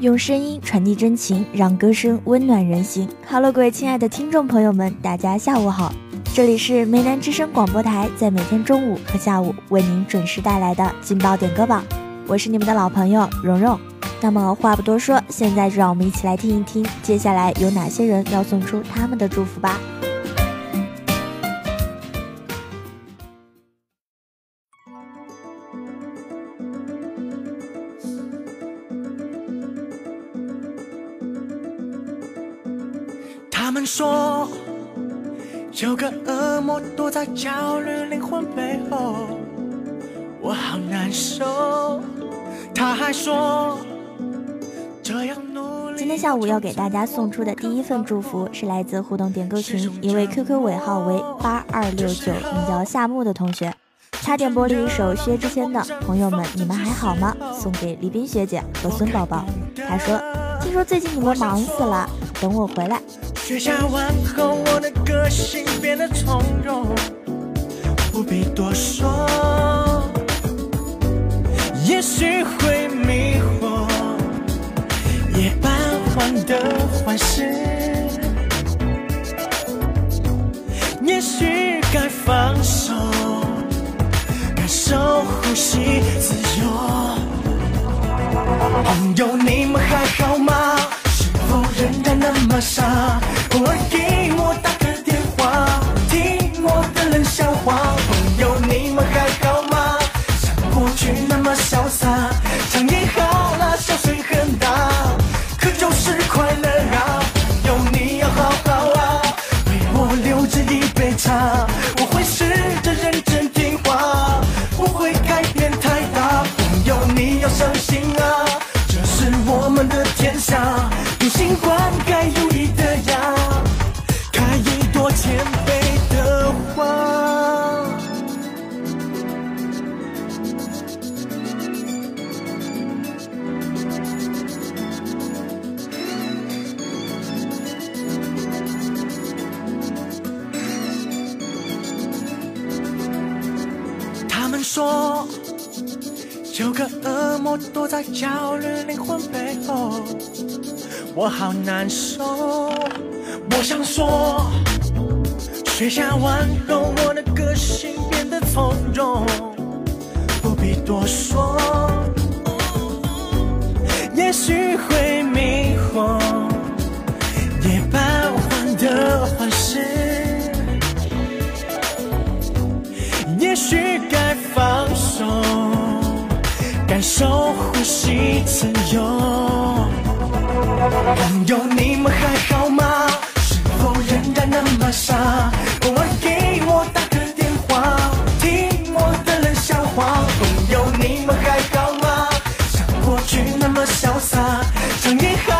用声音传递真情，让歌声温暖人心。Hello，各位亲爱的听众朋友们，大家下午好，这里是梅南之声广播台，在每天中午和下午为您准时带来的劲爆点歌榜，我是你们的老朋友蓉蓉。那么话不多说，现在就让我们一起来听一听，接下来有哪些人要送出他们的祝福吧。有个恶魔躲在今天下午要给大家送出的第一份祝福是来自互动点歌群一位 QQ 尾号为八二六九名叫夏木的同学，他点播了一首薛之谦的《朋友们》，你们还好吗？送给李斌学姐和孙宝宝。他说：“听说最近你们忙死了，等我回来。”雪下完后，我的个性变得从容，不必多说。也许会迷惑，夜半患得患失。也许该放手，感受呼吸自由。朋友，你们还。新心灌溉努力的呀，开一朵谦卑的花。他们说，有个恶魔躲在焦人灵魂背后。我好难受，我想说，学下温柔，我的个性变得从容，不必多说，也许会迷惑，夜半换的幻事，也许该放手，感受呼吸自由。朋友，你们还好吗？是否仍然那么傻？偶尔给我打个电话，听我的冷笑话。朋友，你们还好吗？像过去那么潇洒，像年好。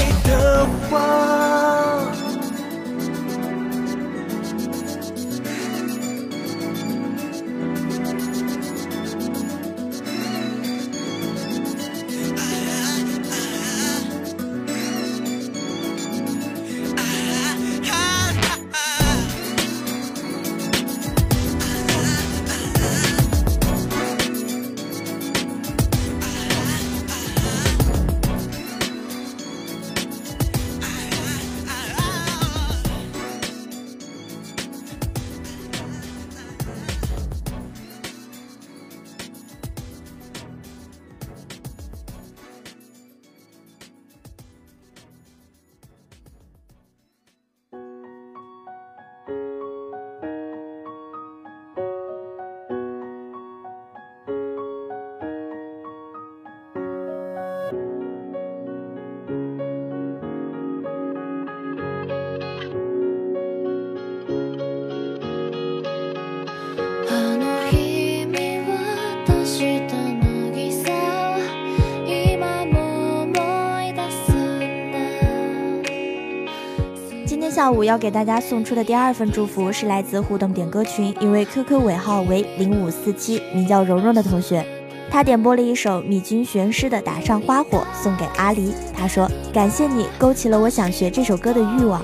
花。下午要给大家送出的第二份祝福是来自互动点歌群一位 QQ 尾号为零五四七，名叫蓉蓉的同学，他点播了一首米津玄师的《打上花火》送给阿狸。他说：“感谢你勾起了我想学这首歌的欲望。”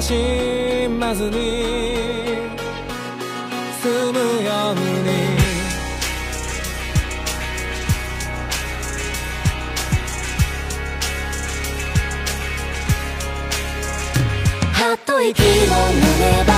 しまずに済むようにはっと息を飲れば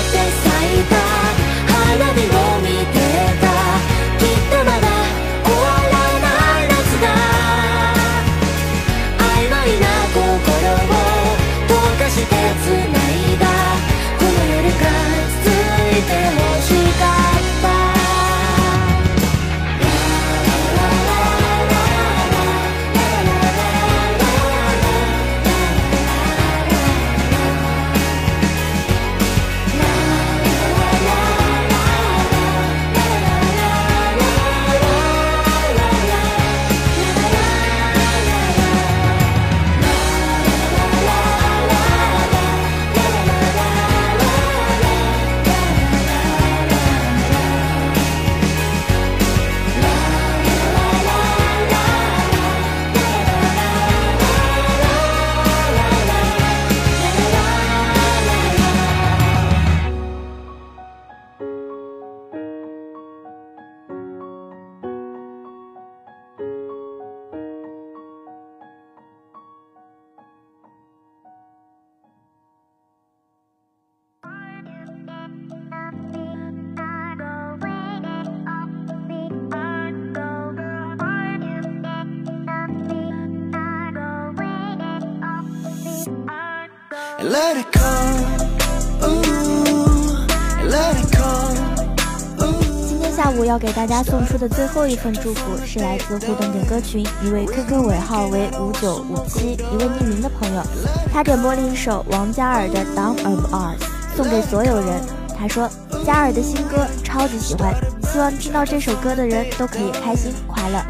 今天下午要给大家送出的最后一份祝福，是来自互动点歌群一位 QQ 尾号为五九五七一位匿名的朋友，他点播了一首王嘉尔的《d o m n of Our》，送给所有人。他说：嘉尔的新歌超级喜欢，希望听到这首歌的人都可以开心快乐。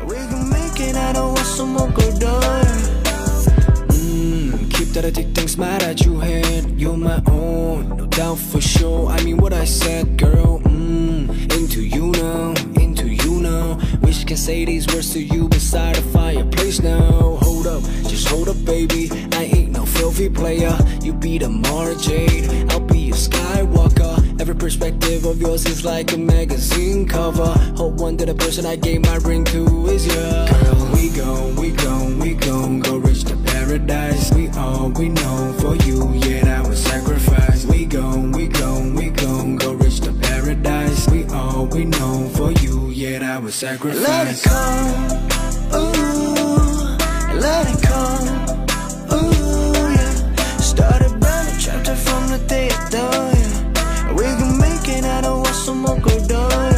that I take things mad at you head. You're my own, no doubt for sure I mean what I said, girl, mmm Into you now, into you now Wish I can say these words to you beside a fireplace now Hold up, just hold up, baby I ain't no filthy player You be the Mara Jade, I'll be a Skywalker Every perspective of yours is like a magazine cover Hope one day the person I gave my ring to is you Girl, we gon', we gon', we gon' go paradise. We all we know for you, yet I sacrifice. We gone, we gone, we gone, go reach the paradise. We all we know for you, yet I sacrifice. Let it come, ooh, let it come, ooh, yeah. Started burning, chapter from the day I thought, yeah. We can make it out of what's some go down.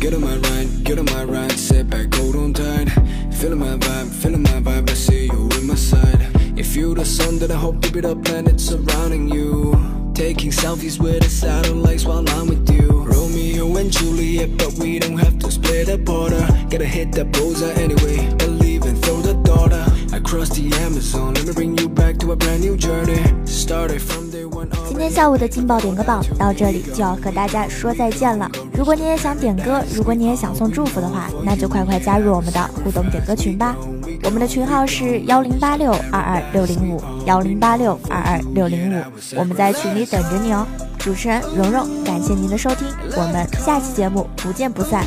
Get on my ride, get on my ride Sit back, hold on tight Feeling my vibe, feeling my vibe I see you in my side If you the sun, then I hope to be the planet surrounding you Taking selfies with the satellites while I'm with you Romeo and Juliet, but we don't have to split a border Gotta hit that bullseye anyway, believe and throw the daughter Across the Amazon, let me bring you back 今天下午的劲爆点歌榜到这里就要和大家说再见了。如果你也想点歌，如果你也想送祝福的话，那就快快加入我们的互动点歌群吧。我们的群号是幺零八六二二六零五幺零八六二二六零五，我们在群里等着你哦。主持人蓉蓉，感谢您的收听，我们下期节目不见不散。